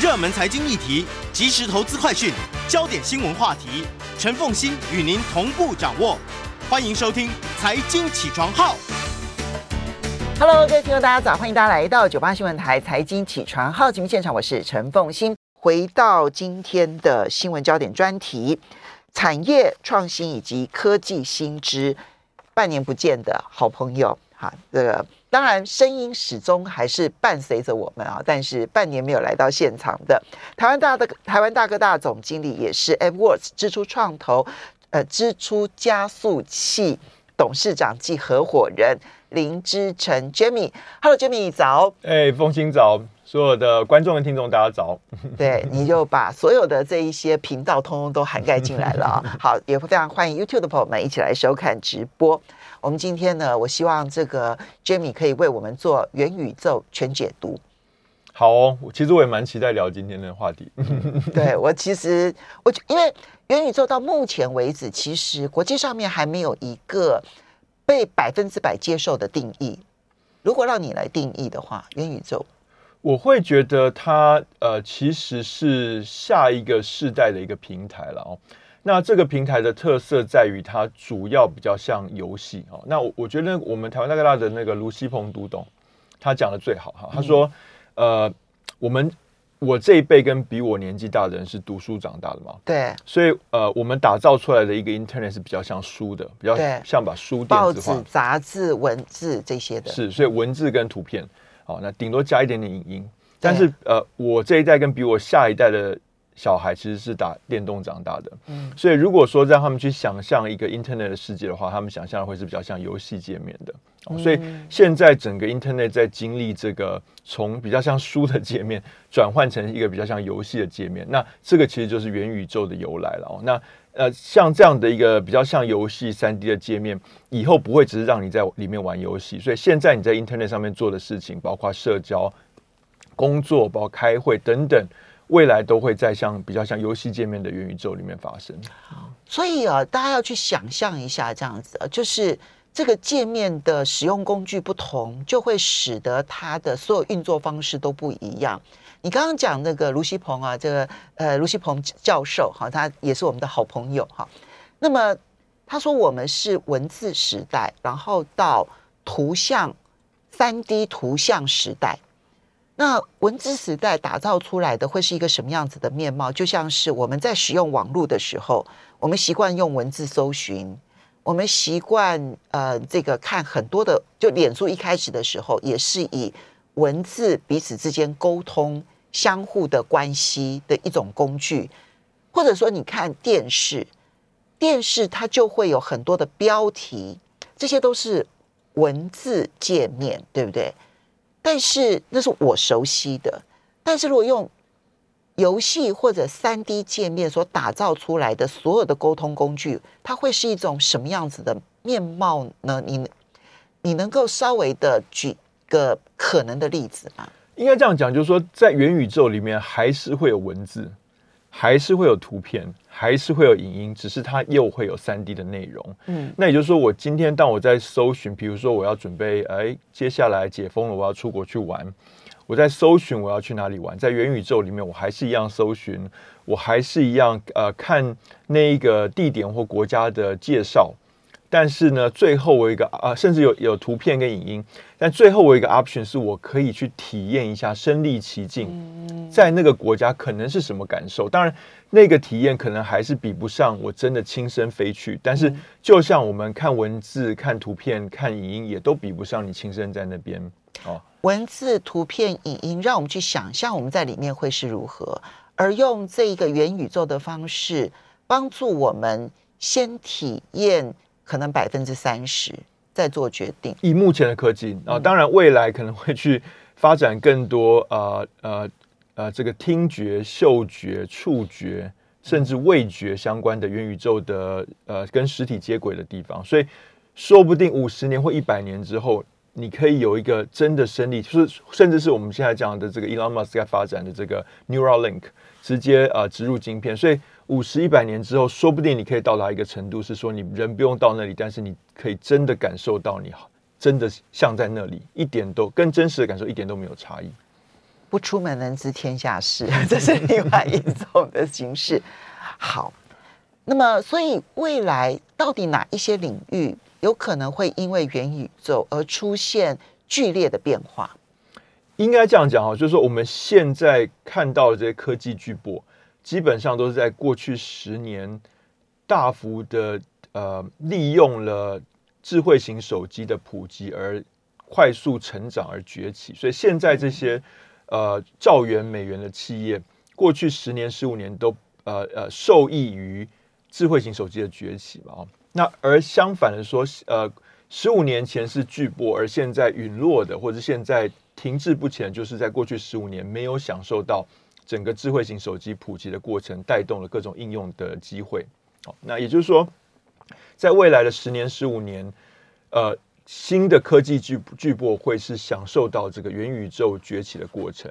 热门财经议题、即时投资快讯、焦点新闻话题，陈凤欣与您同步掌握。欢迎收听《财经起床号》。Hello，各位听众，大家早！欢迎大家来到九八新闻台财经起床号节目现场，我是陈凤欣。回到今天的新闻焦点专题，产业创新以及科技新知，半年不见的好朋友，哈，这个当然声音始终还是伴随着我们啊，但是半年没有来到现场的台湾大的台湾大哥大总经理，也是 AdWords 支出创投呃支出加速器董事长暨合伙人。林之成 Jimmy。Hello，Jimmy，早。哎，风清早，所有的观众跟听众大家早。对，你就把所有的这一些频道通通都涵盖进来了啊。好，也非常欢迎 YouTube 的朋友们一起来收看直播。我们今天呢，我希望这个 Jamie 可以为我们做元宇宙全解读。好哦，其实我也蛮期待聊今天的话题。对我其实我因为元宇宙到目前为止，其实国际上面还没有一个。被百分之百接受的定义，如果让你来定义的话，元宇宙，我会觉得它呃其实是下一个世代的一个平台了哦。那这个平台的特色在于它主要比较像游戏哦。那我我觉得我们台湾大哥大的那个卢锡鹏读懂，他讲的最好哈。他说，呃，我们。我这一辈跟比我年纪大的人是读书长大的嘛？对，所以呃，我们打造出来的一个 Internet 是比较像书的，比较像把书电子化、杂志、文字这些的。是，所以文字跟图片，哦，那顶多加一点点影音。但是呃，我这一代跟比我下一代的小孩其实是打电动长大的，嗯，所以如果说让他们去想象一个 Internet 的世界的话，他们想象的会是比较像游戏界面的。所以现在整个 Internet 在经历这个从比较像书的界面转换成一个比较像游戏的界面，那这个其实就是元宇宙的由来了哦。那呃，像这样的一个比较像游戏三 D 的界面，以后不会只是让你在里面玩游戏，所以现在你在 Internet 上面做的事情，包括社交、工作、包括开会等等，未来都会在像比较像游戏界面的元宇宙里面发生。所以啊，大家要去想象一下这样子，就是。这个界面的使用工具不同，就会使得它的所有运作方式都不一样。你刚刚讲那个卢锡鹏啊，这个呃卢锡鹏教授哈，他也是我们的好朋友哈。那么他说我们是文字时代，然后到图像三 D 图像时代。那文字时代打造出来的会是一个什么样子的面貌？就像是我们在使用网络的时候，我们习惯用文字搜寻。我们习惯呃，这个看很多的，就脸书一开始的时候也是以文字彼此之间沟通、相互的关系的一种工具，或者说你看电视，电视它就会有很多的标题，这些都是文字界面，对不对？但是那是我熟悉的，但是如果用游戏或者三 D 界面所打造出来的所有的沟通工具，它会是一种什么样子的面貌呢？你你能够稍微的举个可能的例子吗？应该这样讲，就是说，在元宇宙里面还是会有文字，还是会有图片，还是会有影音，只是它又会有三 D 的内容。嗯，那也就是说，我今天当我在搜寻，比如说我要准备，哎，接下来解封了，我要出国去玩。我在搜寻我要去哪里玩，在元宇宙里面，我还是一样搜寻，我还是一样呃看那一个地点或国家的介绍，但是呢，最后我一个啊，甚至有有图片跟影音，但最后我一个 option 是我可以去体验一下身临其境，在那个国家可能是什么感受。当然，那个体验可能还是比不上我真的亲身飞去，但是就像我们看文字、看图片、看影音，也都比不上你亲身在那边哦。文字、图片、影音，让我们去想象我们在里面会是如何，而用这一个元宇宙的方式，帮助我们先体验可能百分之三十，再做决定。以目前的科技啊，当然未来可能会去发展更多呃呃呃这个听觉、嗅觉、触觉，甚至味觉相关的元宇宙的呃跟实体接轨的地方，所以说不定五十年或一百年之后。你可以有一个真的生理，就是甚至是我们现在讲的这个 Elon Musk 在发展的这个 Neuralink，直接呃植入晶片，所以五十一百年之后，说不定你可以到达一个程度，是说你人不用到那里，但是你可以真的感受到你真的像在那里，一点都跟真实的感受一点都没有差异。不出门能知天下事，这是另外一种的形式。好，那么所以未来到底哪一些领域有可能会因为元宇宙而出现剧烈的变化？应该这样讲哈，就是说我们现在看到的这些科技巨擘，基本上都是在过去十年大幅的呃利用了智慧型手机的普及而快速成长而崛起。所以现在这些呃兆元美元的企业，过去十年十五年都呃呃受益于智慧型手机的崛起嘛。那而相反的说，呃，十五年前是巨波，而现在陨落的，或者现在。停滞不前，就是在过去十五年没有享受到整个智慧型手机普及的过程，带动了各种应用的机会。好，那也就是说，在未来的十年、十五年，呃，新的科技巨巨擘会是享受到这个元宇宙崛起的过程。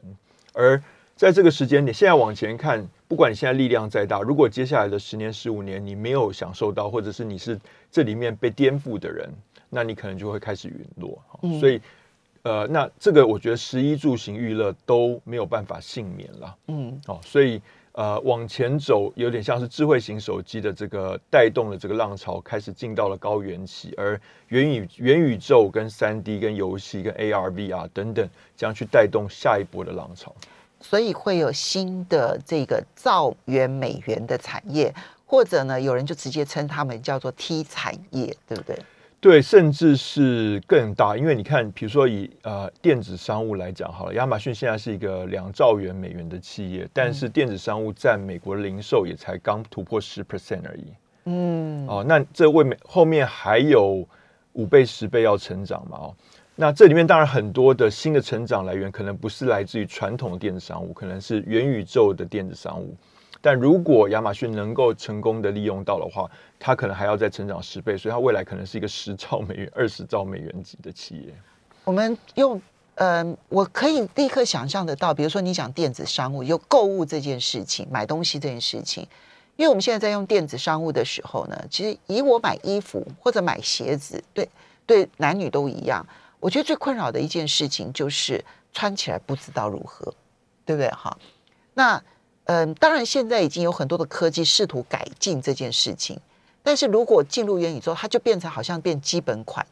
而在这个时间点，现在往前看，不管你现在力量再大，如果接下来的十年、十五年你没有享受到，或者是你是这里面被颠覆的人，那你可能就会开始陨落。所以。呃，那这个我觉得食衣住行娱乐都没有办法幸免了。嗯，哦，所以呃往前走，有点像是智慧型手机的这个带动了这个浪潮，开始进到了高原期，而元宇元宇宙跟三 D 跟游戏跟 AR V R 等等，将去带动下一波的浪潮。所以会有新的这个造元美元的产业，或者呢，有人就直接称他们叫做 T 产业，对不对？对，甚至是更大，因为你看，比如说以呃电子商务来讲好了，亚马逊现在是一个两兆元美元的企业，但是电子商务占美国零售也才刚突破十 percent 而已。嗯，哦，那这未美后面还有五倍、十倍要成长嘛？哦，那这里面当然很多的新的成长来源，可能不是来自于传统的电子商务，可能是元宇宙的电子商务。但如果亚马逊能够成功的利用到的话，它可能还要再成长十倍，所以它未来可能是一个十兆美元、二十兆美元级的企业。我们用，嗯，我可以立刻想象得到，比如说你讲电子商务，有购物这件事情，买东西这件事情，因为我们现在在用电子商务的时候呢，其实以我买衣服或者买鞋子，对对，男女都一样。我觉得最困扰的一件事情就是穿起来不知道如何，对不对？哈，那。嗯，当然，现在已经有很多的科技试图改进这件事情，但是如果进入元宇宙，它就变成好像变基本款，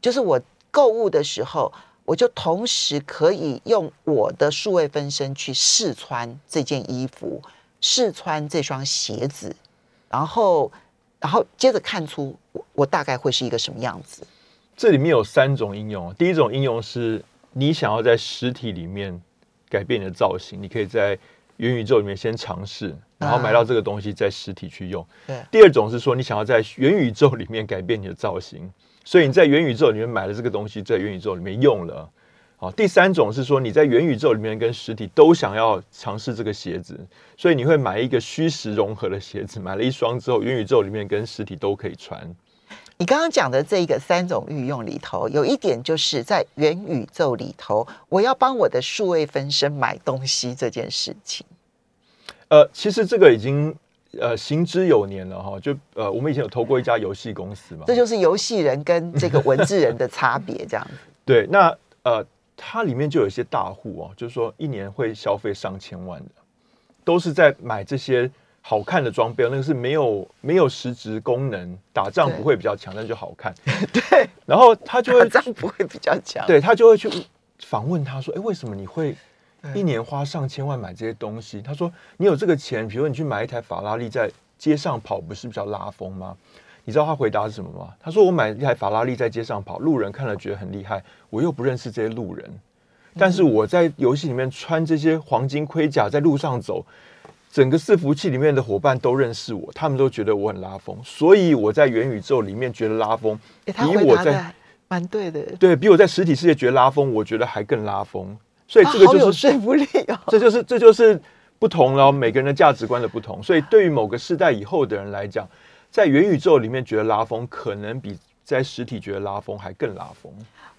就是我购物的时候，我就同时可以用我的数位分身去试穿这件衣服，试穿这双鞋子，然后，然后接着看出我我大概会是一个什么样子。这里面有三种应用，第一种应用是你想要在实体里面改变你的造型，你可以在。元宇宙里面先尝试，然后买到这个东西在实体去用。对。第二种是说，你想要在元宇宙里面改变你的造型，所以你在元宇宙里面买了这个东西，在元宇宙里面用了。好，第三种是说，你在元宇宙里面跟实体都想要尝试这个鞋子，所以你会买一个虚实融合的鞋子，买了一双之后，元宇宙里面跟实体都可以穿。你刚刚讲的这个三种运用里头，有一点就是在元宇宙里头，我要帮我的数位分身买东西这件事情。呃，其实这个已经呃行之有年了哈。就呃，我们以前有投过一家游戏公司嘛，这就是游戏人跟这个文字人的差别，这样。对，那呃，它里面就有一些大户哦，就是说一年会消费上千万的，都是在买这些。好看的装备，那个是没有没有实质功能，打仗不会比较强，但就好看。对，然后他就会打仗不会比较强，对他就会去访问他说：“哎，为什么你会一年花上千万买这些东西？”他说：“你有这个钱，比如说你去买一台法拉利，在街上跑，不是比较拉风吗？”你知道他回答是什么吗？他说：“我买一台法拉利在街上跑，路人看了觉得很厉害，我又不认识这些路人，但是我在游戏里面穿这些黄金盔甲，在路上走。”整个伺服器里面的伙伴都认识我，他们都觉得我很拉风，所以我在元宇宙里面觉得拉风，比我在蛮对的，对比我在实体世界觉得拉风，我觉得还更拉风，所以这个就是有说服力哦，这就是这就是不同了，每个人的价值观的不同，所以对于某个世代以后的人来讲，在元宇宙里面觉得拉风，可能比在实体觉得拉风还更拉风。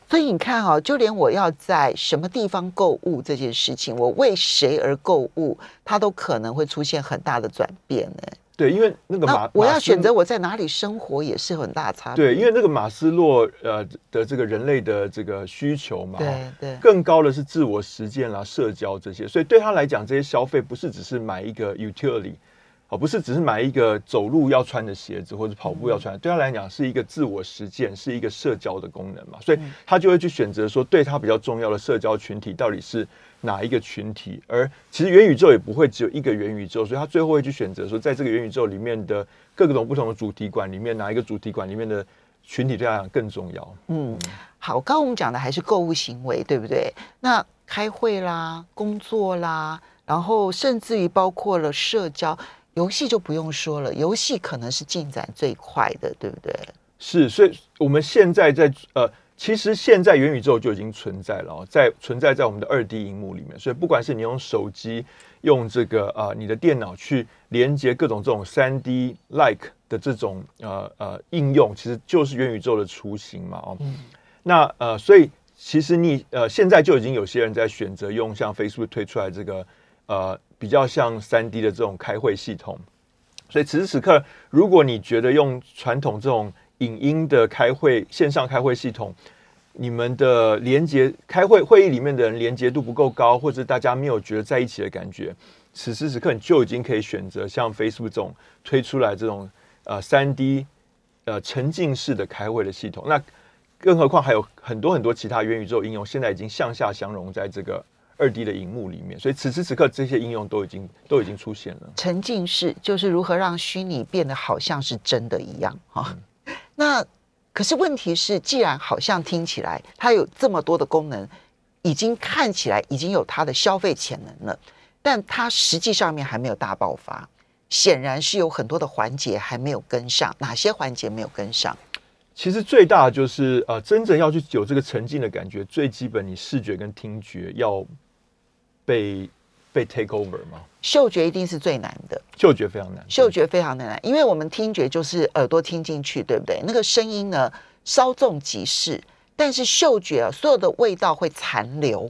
所以你看啊，就连我要在什么地方购物这件事情，我为谁而购物，它都可能会出现很大的转变呢。对，因为那个马，我要选择我。我在哪里生活也是很大差别。对，因为那个马斯洛呃的这个人类的这个需求嘛，对对更高的是自我实践啦、社交这些，所以对他来讲，这些消费不是只是买一个 utility，哦，不是只是买一个走路要穿的鞋子或者跑步要穿，对他来讲是一个自我实践，是一个社交的功能嘛，所以他就会去选择说，对他比较重要的社交群体到底是哪一个群体，而其实元宇宙也不会只有一个元宇宙，所以他最后会去选择说，在这个元宇宙里面的各种不同的主题馆里面，哪一个主题馆里面的群体对他来讲更重要。嗯，好，刚刚我们讲的还是购物行为，对不对？那开会啦、工作啦，然后甚至于包括了社交、游戏就不用说了，游戏可能是进展最快的，对不对？是，所以我们现在在呃，其实现在元宇宙就已经存在了、哦，在存在在我们的二 D 荧幕里面。所以不管是你用手机、用这个啊、呃、你的电脑去连接各种这种三 D like 的这种呃呃应用，其实就是元宇宙的雏形嘛哦。那呃，所以其实你呃现在就已经有些人在选择用像 Facebook 推出来这个呃比较像三 D 的这种开会系统。所以此时此刻，如果你觉得用传统这种影音的开会线上开会系统，你们的连接开会会议里面的人连接度不够高，或者大家没有觉得在一起的感觉，此时此刻你就已经可以选择像 Facebook 这种推出来这种呃三 D 呃沉浸式的开会的系统。那更何况还有很多很多其他元宇宙应用，现在已经向下相融在这个二 D 的荧幕里面，所以此时此刻这些应用都已经都已经出现了。沉浸式就是如何让虚拟变得好像是真的一样哈、那可是问题是，既然好像听起来它有这么多的功能，已经看起来已经有它的消费潜能了，但它实际上面还没有大爆发，显然是有很多的环节还没有跟上。哪些环节没有跟上？其实最大的就是呃，真正要去有这个沉浸的感觉，最基本你视觉跟听觉要被被 take over 吗，嗅觉一定是最难的。嗅觉非常难。嗅觉非常的难，因为我们听觉就是耳朵听进去，对不对？那个声音呢，稍纵即逝，但是嗅觉啊，所有的味道会残留，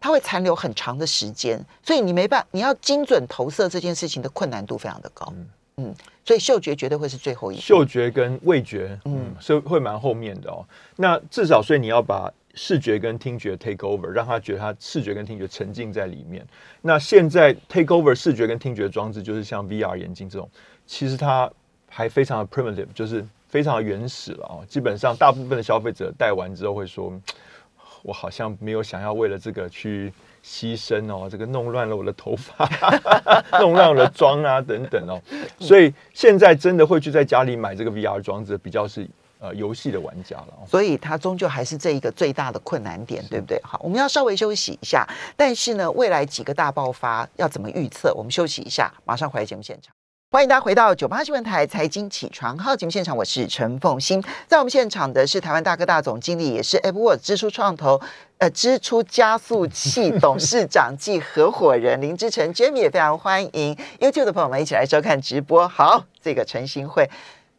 它会残留很长的时间，所以你没办法，你要精准投射这件事情的困难度非常的高。嗯所以嗅觉绝对会是最后一步。嗅觉跟味觉，嗯嗯，是会蛮后面的哦。那至少，所以你要把视觉跟听觉 take over，让他觉得他视觉跟听觉沉浸在里面。那现在 take over 视觉跟听觉装置，就是像 VR 眼镜这种，其实它还非常的 primitive，就是非常的原始了哦。基本上，大部分的消费者戴完之后会说，我好像没有想要为了这个去牺牲哦，这个弄乱了我的头发，弄乱我的妆啊等等哦。所以现在真的会去在家里买这个 VR 装置，比较是呃游戏的玩家了哦。所以它终究还是这一个最大的困难点，对不对？好，我们要稍微休息一下，但是呢，未来几个大爆发要怎么预测？我们休息一下，马上回来节目现场。欢迎大家回到九八新闻台财经起床号节目现场，我是陈凤欣。在我们现场的是台湾大哥大总经理，也是 AppWorks 支出创投呃支出加速器董事长暨合伙人 林志成 Jamie 也非常欢迎 YouTube 的朋友们一起来收看直播。好，这个陈新会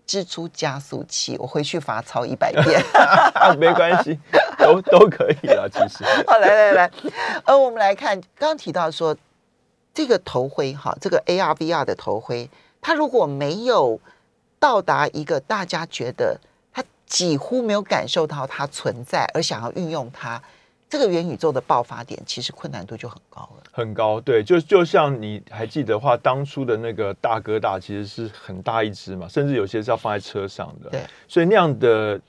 支出加速器，我回去罚抄一百 遍。没关系，都都可以了。其实，好，来来来，呃，我们来看，刚刚提到说这个头盔哈，这个 AR VR 的头盔，它如果没有到达一个大家觉得它几乎没有感受到它存在，而想要运用它，这个元宇宙的爆发点，其实困难度就很高了。很高，对，就就像你还记得的话，当初的那个大哥大其实是很大一只嘛，甚至有些是要放在车上的，对，所以那样的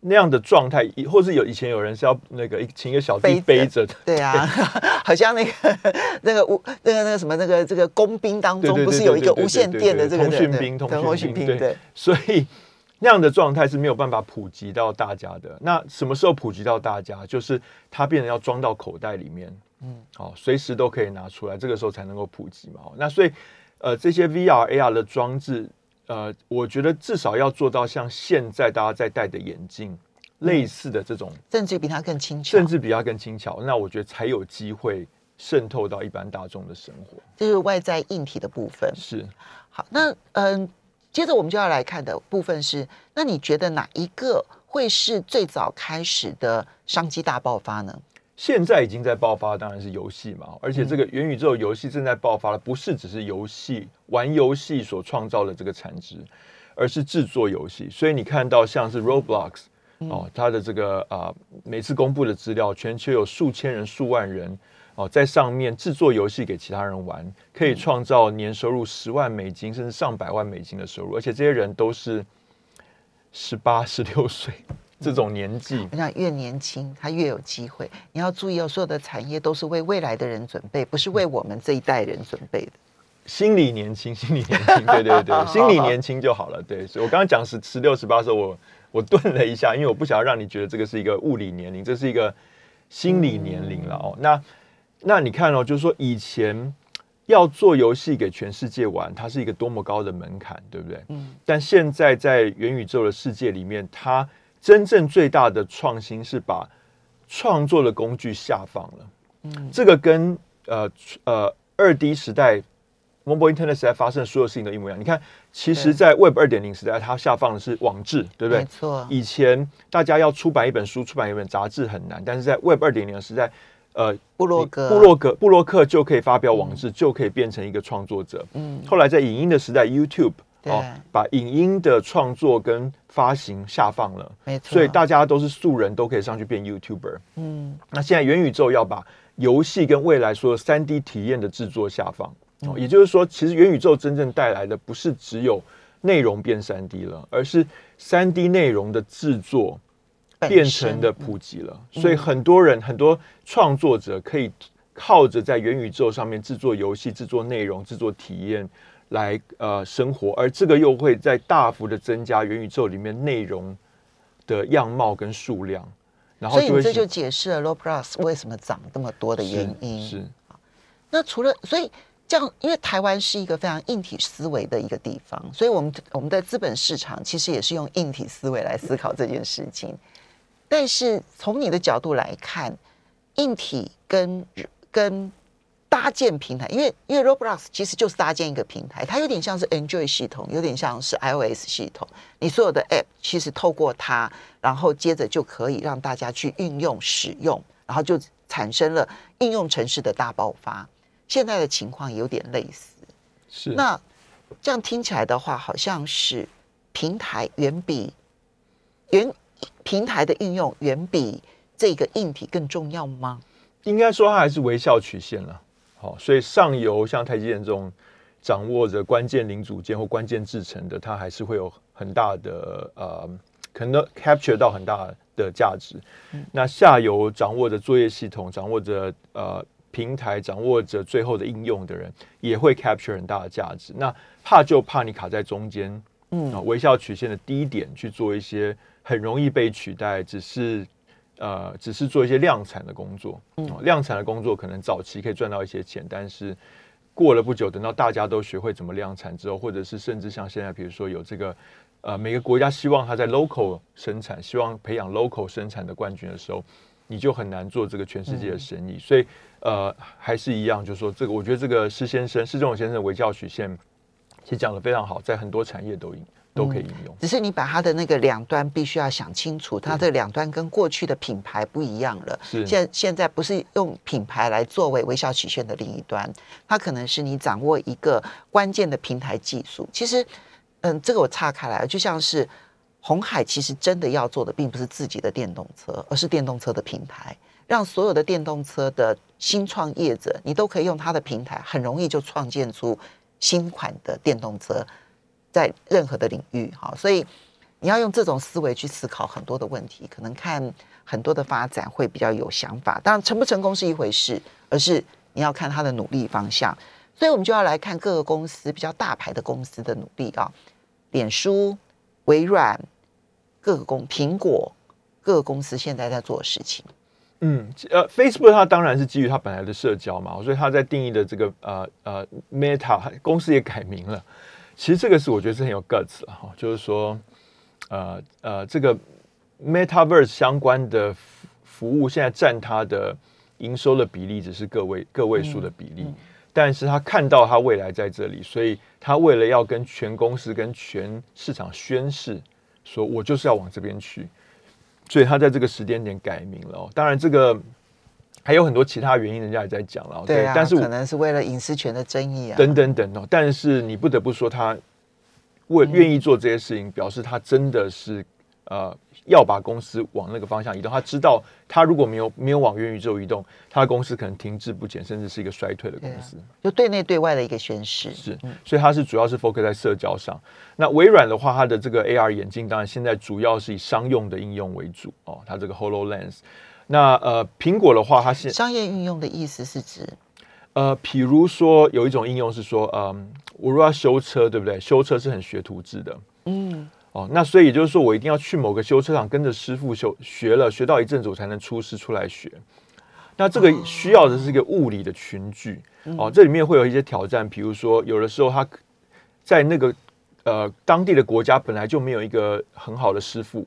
那样的状态，或是有以前有人是要那个一请一个小弟背背着的，对啊，好像那个 那个无那个那个什么那个这个工兵当中，不是有一个无线电的这个通讯兵通对讯兵对。对，所以那样的状态是没有办法普及到大家的。那什么时候普及到大家？就是它变成要装到口袋里面，嗯，好，随时都可以拿出来，这个时候才能够普及嘛。那所以，呃，这些 VR、AR 的装置，呃，我觉得至少要做到像现在大家在戴的眼镜类似的这种，甚至比它更轻巧，甚至比它更轻巧，那我觉得才有机会渗透到一般大众的生活。这是外在硬体的部分。是。好，那嗯，接着我们就要来看的部分是，那你觉得哪一个会是最早开始的商机大爆发呢？现在已经在爆发，当然是游戏嘛，而且这个元宇宙游戏正在爆发了，不是只是游戏玩游戏所创造的这个产值，而是制作游戏。所以你看到像是 Roblox 哦，它的这个啊，每次公布的资料，全球有数千人、数万人哦，在上面制作游戏给其他人玩，可以创造年收入十万美金甚至上百万美金的收入，而且这些人都是十八、十六岁。这种年纪，我想越年轻他越有机会。你要注意哦，所有的产业都是为未来的人准备，不是为我们这一代人准备的。心理年轻，心理年轻，对对对，心理年轻就好了。对，所以我刚刚讲十十六十八的时候，我我顿了一下，因为我不想要让你觉得这个是一个物理年龄，这是一个心理年龄了哦。那那你看哦，就是说以前要做游戏给全世界玩，它是一个多么高的门槛，对不对？嗯。但现在在元宇宙的世界里面，它真正最大的创新是把创作的工具下放了，嗯，这个跟呃呃二 D 时代，Mobile Internet 时代发生的所有事情都一模一样。你看，其实，在 Web 二点零时代，它下放的是网志，对不对？没错。以前大家要出版一本书、出版一本杂志很难，但是在 Web 二点零的时代，呃，布洛格、布洛格、布洛克就可以发表网志，就可以变成一个创作者。嗯。后来在影音的时代，YouTube。哦，把影音的创作跟发行下放了，没错，所以大家都是素人，都可以上去变 YouTuber。嗯，那现在元宇宙要把游戏跟未来所有三 D 体验的制作下放，哦，也就是说，其实元宇宙真正带来的不是只有内容变三 D 了，而是三 D 内容的制作变成的普及了。所以很多人很多创作者可以靠着在元宇宙上面制作游戏、制作内容、制作体验。来呃生活，而这个又会在大幅的增加元宇宙里面内容的样貌跟数量，然后所以这就解释了 Roblox 为什么涨这么多的原因。是，那除了所以这样，因为台湾是一个非常硬体思维的一个地方，所以我们我们的资本市场其实也是用硬体思维来思考这件事情。但是从你的角度来看，硬体跟跟搭建平台，因为因为 Roblox 其实就是搭建一个平台，它有点像是 Android 系统，有点像是 iOS 系统。你所有的 App 其实透过它，然后接着就可以让大家去运用使用，然后就产生了应用城市的大爆发。现在的情况有点类似，是那这样听起来的话，好像是平台远比远平台的运用远比这个硬体更重要吗？应该说它还是微笑曲线了。好，所以上游像台积电这种掌握着关键零组件或关键制成的，它还是会有很大的呃，可能 capture 到很大的价值。那下游掌握着作业系统、掌握着呃平台、掌握着最后的应用的人，也会 capture 很大的价值。那怕就怕你卡在中间，嗯，啊，微笑曲线的低点去做一些很容易被取代，只是。呃，只是做一些量产的工作，嗯，量产的工作可能早期可以赚到一些钱，但是过了不久，等到大家都学会怎么量产之后，或者是甚至像现在，比如说有这个，呃，每个国家希望它在 local 生产，希望培养 local 生产的冠军的时候，你就很难做这个全世界的生意。所以，呃，还是一样，就是说这个，我觉得这个施先生施正荣先生的微教曲线，其实讲的非常好，在很多产业都应。都可以应用，只是你把它的那个两端必须要想清楚，它的两端跟过去的品牌不一样了。是现现在不是用品牌来作为微笑曲线的另一端，它可能是你掌握一个关键的平台技术。其实，嗯，这个我岔开来，就像是红海，其实真的要做的并不是自己的电动车，而是电动车的平台，让所有的电动车的新创业者，你都可以用它的平台，很容易就创建出新款的电动车。在任何的领域，哈，所以你要用这种思维去思考很多的问题，可能看很多的发展会比较有想法。当然，成不成功是一回事，而是你要看他的努力方向。所以我们就要来看各个公司比较大牌的公司的努力啊，脸书、微软、各个公、苹果各个公司现在在做的事情。嗯，呃，Facebook 它当然是基于它本来的社交嘛，所以它在定义的这个呃呃 Meta 公司也改名了。其实这个是我觉得是很有 guts 了哈，就是说，呃呃，这个 metaverse 相关的服务现在占它的营收的比例只是个位个位数的比例，但是他看到他未来在这里，所以他为了要跟全公司跟全市场宣誓，说我就是要往这边去，所以他在这个时间点改名了。当然，这个还有很多其他原因，人家也在讲了。对啊，但是可能是为了隐私权的争议啊，等等等哦。但是你不得不说，他为愿意做这些事情，表示他真的是呃。要把公司往那个方向移动，他知道他如果没有没有往元宇宙移动，他的公司可能停滞不前，甚至是一个衰退的公司。就对内对外的一个宣示。是，所以他是主要是 focus 在社交上。那微软的话，它的这个 AR 眼镜，当然现在主要是以商用的应用为主哦。它这个 Hololens。那呃，苹果的话，它是商业运用的意思是指，呃，比如说有一种应用是说，嗯，我如果要修车，对不对？修车是很学徒制的，嗯。哦，那所以也就是说，我一定要去某个修车厂跟着师傅修学了，学到一阵子我才能出师出来学。那这个需要的是一个物理的群聚。哦，这里面会有一些挑战，比如说有的时候他在那个呃当地的国家本来就没有一个很好的师傅，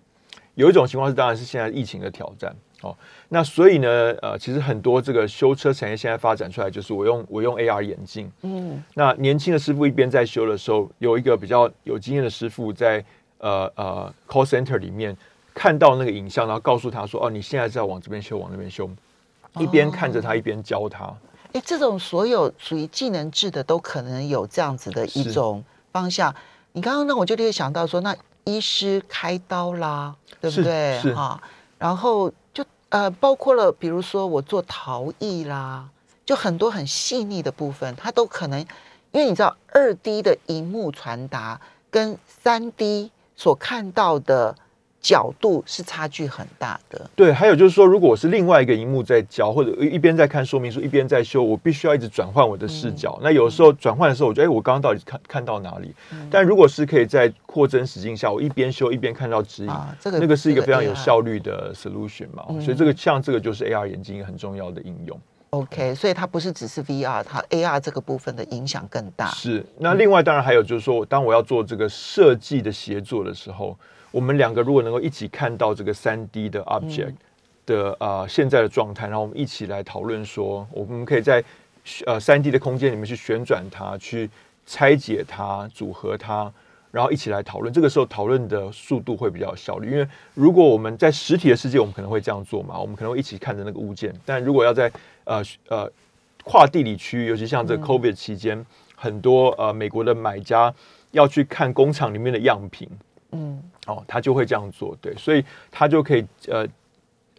有一种情况是当然是现在疫情的挑战哦。那所以呢，呃，其实很多这个修车产业现在发展出来就是我用我用 AR 眼镜，嗯，那年轻的师傅一边在修的时候，有一个比较有经验的师傅在。呃呃，call center 里面看到那个影像，然后告诉他说：“哦，你现在是要往这边修，往那边修。”一边看着他，一边教他。哎，这种所有属于技能制的，都可能有这样子的一种方向。你刚刚让，我就立刻想到说，那医师开刀啦，对不对？哈，然后就呃，包括了，比如说我做陶艺啦，就很多很细腻的部分，它都可能，因为你知道，二 D 的荧幕传达跟三 D。所看到的角度是差距很大的。对，还有就是说，如果我是另外一个荧幕在教，或者一边在看说明书，一边在修，我必须要一直转换我的视角。那有时候转换的时候，我觉得，哎，我刚刚到底看看到哪里？但如果是可以在扩增实境下，我一边修一边看到指引，这个那个是一个非常有效率的 solution 嘛。所以这个像这个就是 AR 眼镜很重要的应用。OK，所以它不是只是 VR，它 AR 这个部分的影响更大。是，那另外当然还有就是说，当我要做这个设计的协作的时候，我们两个如果能够一起看到这个三 D 的 object 的啊现在的状态，然后我们一起来讨论说，我们可以在呃三 D 的空间里面去旋转它，去拆解它，组合它。然后一起来讨论，这个时候讨论的速度会比较效率。因为如果我们在实体的世界，我们可能会这样做嘛，我们可能会一起看着那个物件。但如果要在呃呃跨地理区域，尤其像这 COVID 期间，很多呃美国的买家要去看工厂里面的样品，嗯，哦，他就会这样做，对，所以他就可以呃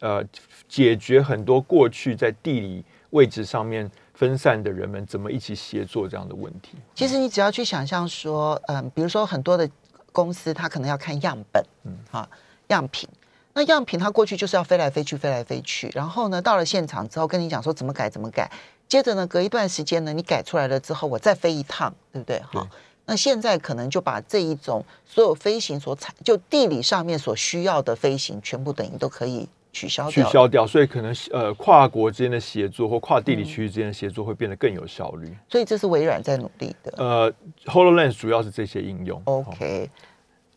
呃解决很多过去在地理位置上面。分散的人们怎么一起协作这样的问题？其实你只要去想象说，嗯，比如说很多的公司，他可能要看样本，嗯，哈，样品。那样品它过去就是要飞来飞去，飞来飞去。然后呢，到了现场之后，跟你讲说怎么改，怎么改。接着呢，隔一段时间呢，你改出来了之后，我再飞一趟，对不对？哈。那现在可能就把这一种所有飞行所采，就地理上面所需要的飞行，全部等于都可以。取消掉取消掉，所以可能呃跨国之间的协作或跨地理区域之间的协作会变得更有效率。所以这是微软在努力的。呃，Hololens 主要是这些应用。OK。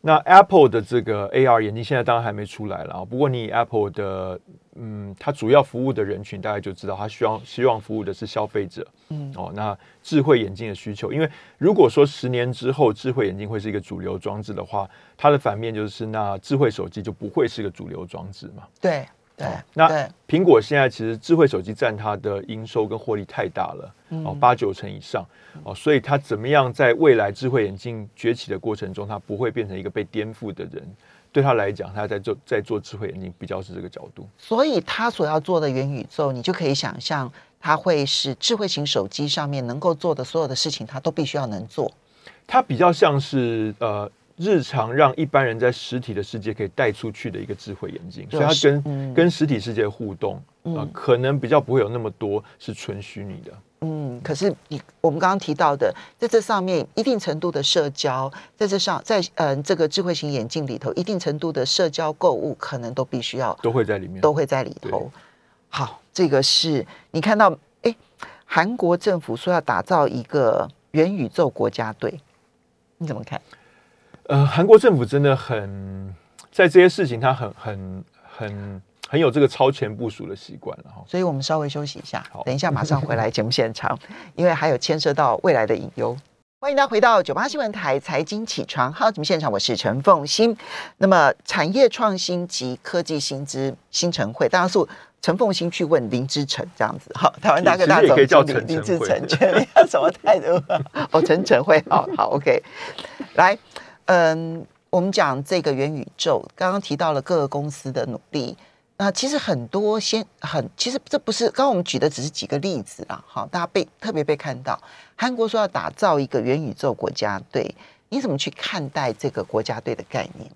那 Apple 的这个 AR 眼镜现在当然还没出来了啊。不过你 Apple 的，嗯，它主要服务的人群大概就知道，它希望希望服务的是消费者。嗯，哦，那智慧眼镜的需求，因为如果说十年之后智慧眼镜会是一个主流装置的话，它的反面就是那智慧手机就不会是个主流装置嘛。对。对，那苹果现在其实智慧手机占它的营收跟获利太大了，哦，八九成以上，哦，所以它怎么样在未来智慧眼镜崛起的过程中，它不会变成一个被颠覆的人？对他来讲，他在做在做智慧眼镜，比较是这个角度。所以他所要做的元宇宙，你就可以想象，他会是智慧型手机上面能够做的所有的事情，他都必须要能做。他比较像是呃。日常让一般人在实体的世界可以带出去的一个智慧眼镜，所以它跟跟实体世界互动啊，可能比较不会有那么多是纯虚拟的。嗯，可是你我们刚刚提到的，在这上面一定程度的社交，在这上在嗯这个智慧型眼镜里头，一定程度的社交购物可能都必须要都会在里面，都会在里头。好，这个是你看到哎，韩国政府说要打造一个元宇宙国家队，你怎么看？呃，韩国政府真的很在这些事情，他很很很很有这个超前部署的习惯了哈。所以我们稍微休息一下，等一下马上回来节目现场，因为还有牵涉到未来的隐忧。欢迎大家回到九八新闻台财经起床号节目现场，我是陈凤欣。那么产业创新及科技薪资新城会，当然是陈凤新去问林之成这样子，好，台湾大哥大总也可以叫经理林陈诚会之诚，觉得要什么态度？哦，陈晨会，好好，OK，来，嗯，我们讲这个元宇宙，刚刚提到了各个公司的努力。那其实很多先很，其实这不是刚刚我们举的只是几个例子啦，好，大家被特别被看到。韩国说要打造一个元宇宙国家队，你怎么去看待这个国家队的概念？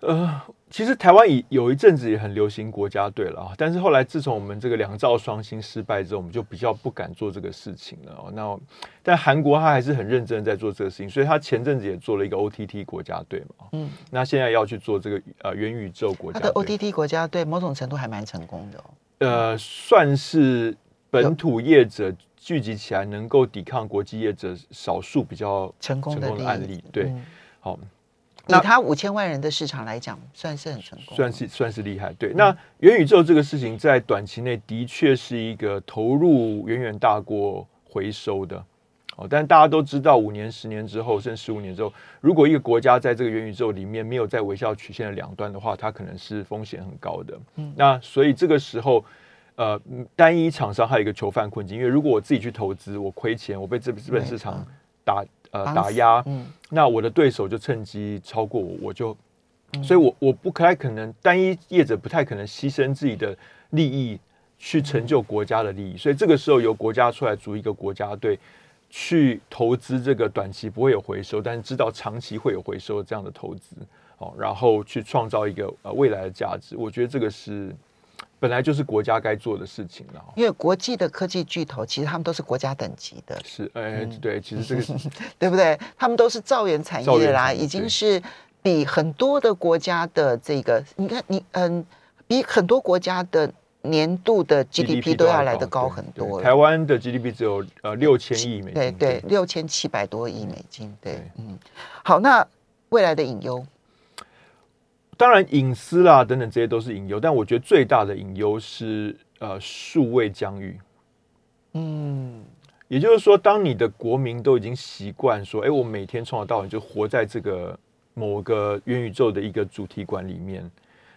呃，其实台湾以有一阵子也很流行国家队了啊，但是后来自从我们这个两兆双星失败之后，我们就比较不敢做这个事情了哦。那但韩国他还是很认真的在做这个事情，所以他前阵子也做了一个 OTT 国家队嘛，嗯，那现在要去做这个呃元宇宙国家他的，OTT 国家队某种程度还蛮成功的哦。呃，算是本土业者聚集起来能够抵抗国际业者少数比较成功的案例，对，嗯好。以那他五千万人的市场来讲，算是很成功，算是算是厉害。对，那元宇宙这个事情在短期内的确是一个投入远远大过回收的。哦，但大家都知道，五年、十年之后，甚至十五年之后，如果一个国家在这个元宇宙里面没有在微笑曲线的两端的话，它可能是风险很高的。嗯，那所以这个时候，呃，单一厂商还有一个囚犯困境，因为如果我自己去投资，我亏钱，我被资资本市场打呃打压，嗯。那我的对手就趁机超过我，我就，所以我我不太可能单一业者不太可能牺牲自己的利益去成就国家的利益，所以这个时候由国家出来组一个国家队。去投资这个短期不会有回收，但是知道长期会有回收这样的投资，哦，然后去创造一个呃未来的价值，我觉得这个是本来就是国家该做的事情了。哦因为国际的科技巨头其实他们都是国家等级的，是，哎、对，其实这个是 对不对？他们都是造园产业啦，已经是比很多的国家的这个，你看你嗯，比很多国家的年度的 GDP 都要来得高很多台湾的 GDP 只有呃六千亿美金，对对，六千七百多亿美金，对对，嗯，好，那未来的隐忧，当然隐私啦等等这些都是隐忧，但我觉得最大的隐忧是呃数位疆域。嗯，也就是说，当你的国民都已经习惯说，哎，我每天从早到晚就活在这个某个元宇宙的一个主题馆里面，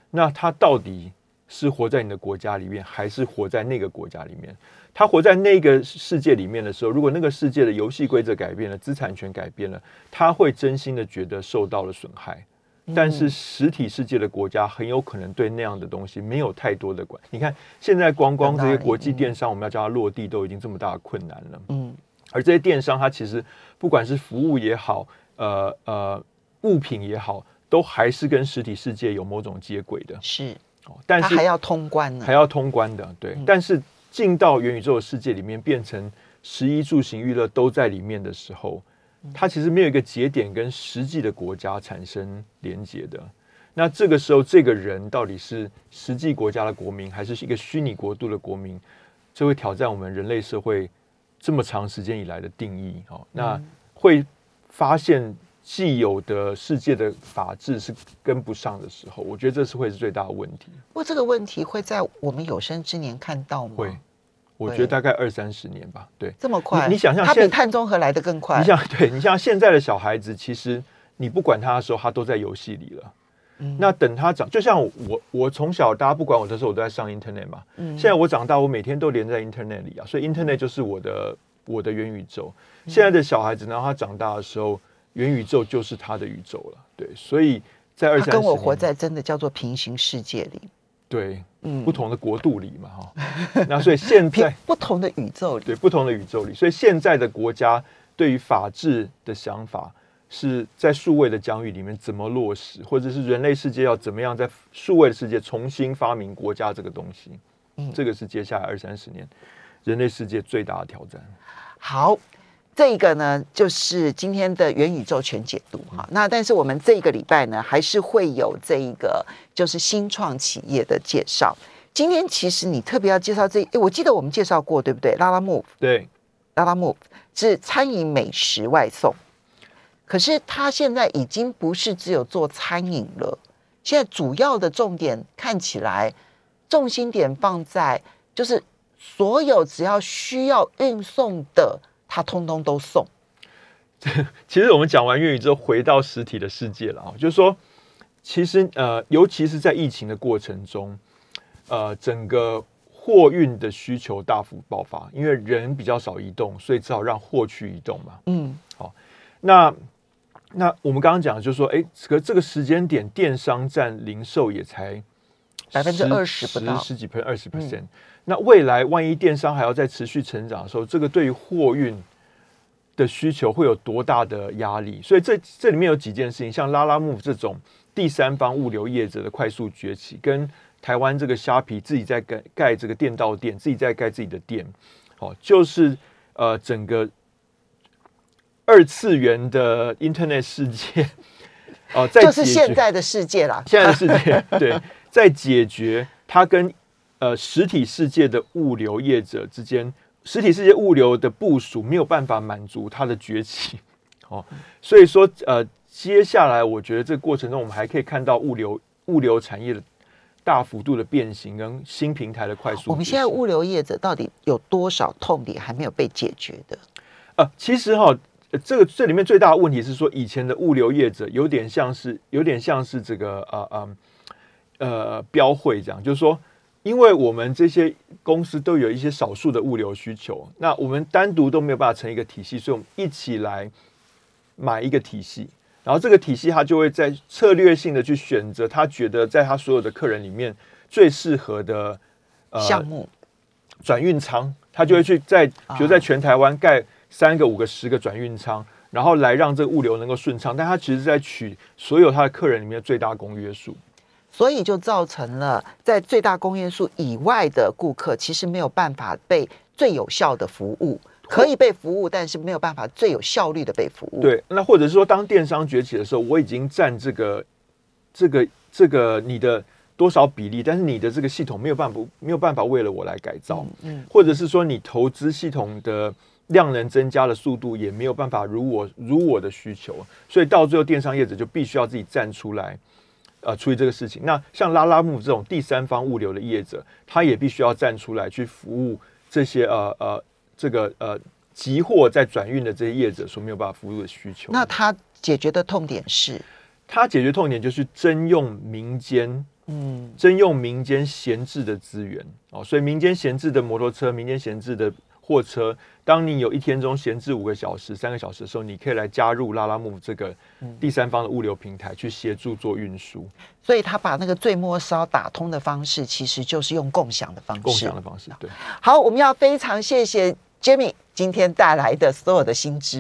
那他到底是活在你的国家里面，还是活在那个国家里面？他活在那个世界里面的时候，如果那个世界的游戏规则改变了，资产权改变了，他会真心的觉得受到了损害。但是实体世界的国家很有可能对那样的东西没有太多的管。你看，现在光光这些国际电商，我们要叫它落地，都已经这么大的困难了。嗯，而这些电商，它其实不管是服务也好，呃呃物品也好，都还是跟实体世界有某种接轨的。是，哦，但是还要通关呢还，要通关的，对。嗯但是进到元宇宙的世界里面，变成十一住行娱乐都在里面的时候，嗯它其实没有一个节点跟实际的国家产生连接的。那这个时候，这个人到底是实际国家的国民，还是一个虚拟国度的国民？这会挑战我们人类社会这么长时间以来的定义。哦，那嗯会发现既有的世界的法治是跟不上的时候，我觉得这是会是最大的问题。不过这个问题会在我们有生之年看到吗？会，我会觉得大概二三十年吧。对，这么快？你你想象它比碳中和来的更快。你想，对你像现在的小孩子，其实你不管他的时候，他都在游戏里了。嗯那等他长，就像我，我从小大家不管我的时候，我都在上 Internet 嘛。嗯现在我长大，我每天都连在 Internet 里啊，所以 Internet 就是我的我的元宇宙。嗯现在的小孩子，然后他长大的时候，元宇宙就是他的宇宙了。对，所以在二三十年跟我活在真的叫做平行世界里，对嗯不同的国度里嘛，哈。那所以现在 不同的宇宙里。对不同的宇宙里，所以现在的国家对于法治的想法是在数位的疆域里面怎么落实，或者是人类世界要怎么样在数位的世界重新发明国家这个东西，嗯这个是接下来二三十年人类世界最大的挑战。好，这个呢就是今天的元宇宙全解读哈。那但是我们这个礼拜呢，还是会有这一个就是新创企业的介绍。今天其实你特别要介绍这，诶我记得我们介绍过，对不对？拉拉 move，对，拉拉 move 是餐饮美食外送，可是它现在已经不是只有做餐饮了，现在主要的重点看起来重心点放在就是所有只要需要运送的，它通通都送。其实我们讲完粤语之后，回到实体的世界了啊，就是说，其实呃，尤其是在疫情的过程中，呃整个货运的需求大幅爆发，因为人比较少移动，所以只好让货去移动嘛。嗯，好，那那我们刚刚讲就是说，哎，可这个时间点，电商占零售也才百分之二十不到，十几 percent 二十 percent。那未来万一电商还要再持续成长的时候，这个对于货运的需求会有多大的压力？所以这这里面有几件事情，像拉拉木这种。第三方物流业者的快速崛起，跟台湾这个虾皮自己在盖盖这个电到店，自己在盖自己的店，好，就是呃整个二次元的 Internet 世界，哦，在就是现在的世界啦，现在的世界对，在解决它跟呃实体世界的物流业者之间，实体世界物流的部署没有办法满足它的崛起，哦，所以说呃。接下来，我觉得这个过程中，我们还可以看到物流物流产业的大幅度的变形，跟新平台的快速。我们现在物流业者到底有多少痛点还没有被解决的？呃，其实哈，这个这里面最大的问题是说，以前的物流业者有点像是有点像是这个呃呃呃标会这样，就是说，因为我们这些公司都有一些少数的物流需求，那我们单独都没有办法成一个体系，所以我们一起来买一个体系。然后这个体系，它就会在策略性的去选择他觉得在他所有的客人里面最适合的呃项目转运仓，他就会去在比如在全台湾盖三个、五个、十个转运仓，然后来让这个物流能够顺畅。但他其实在取所有他的客人里面的最大公约数，所以就造成了在最大公约数以外的顾客其实没有办法被最有效的服务。可以被服务，但是没有办法最有效率的被服务。对，那或者是说，当电商崛起的时候，我已经占这个、这个、这个你的多少比例，但是你的这个系统没有办法没有办法为了我来改造，嗯，或者是说你投资系统的量能增加的速度也没有办法如我如我的需求，所以到最后电商业者就必须要自己站出来，呃，处理这个事情。那像拉拉木这种第三方物流的业者，他也必须要站出来去服务这些呃呃。这个呃，集货在转运的这些业者所没有办法服务的需求，那他解决的痛点是，他解决痛点就是征用民间，嗯，征用民间闲置的资源哦，所以民间闲置的摩托车、民间闲置的货车，当你有一天中闲置五个小时、三个小时的时候，你可以来加入拉拉木这个第三方的物流平台去协助做运输。所以他把那个最末梢打通的方式，其实就是用共享的方式，共享的方式。对，好，我们要非常谢谢。Jamie 今天带来的所有的新知。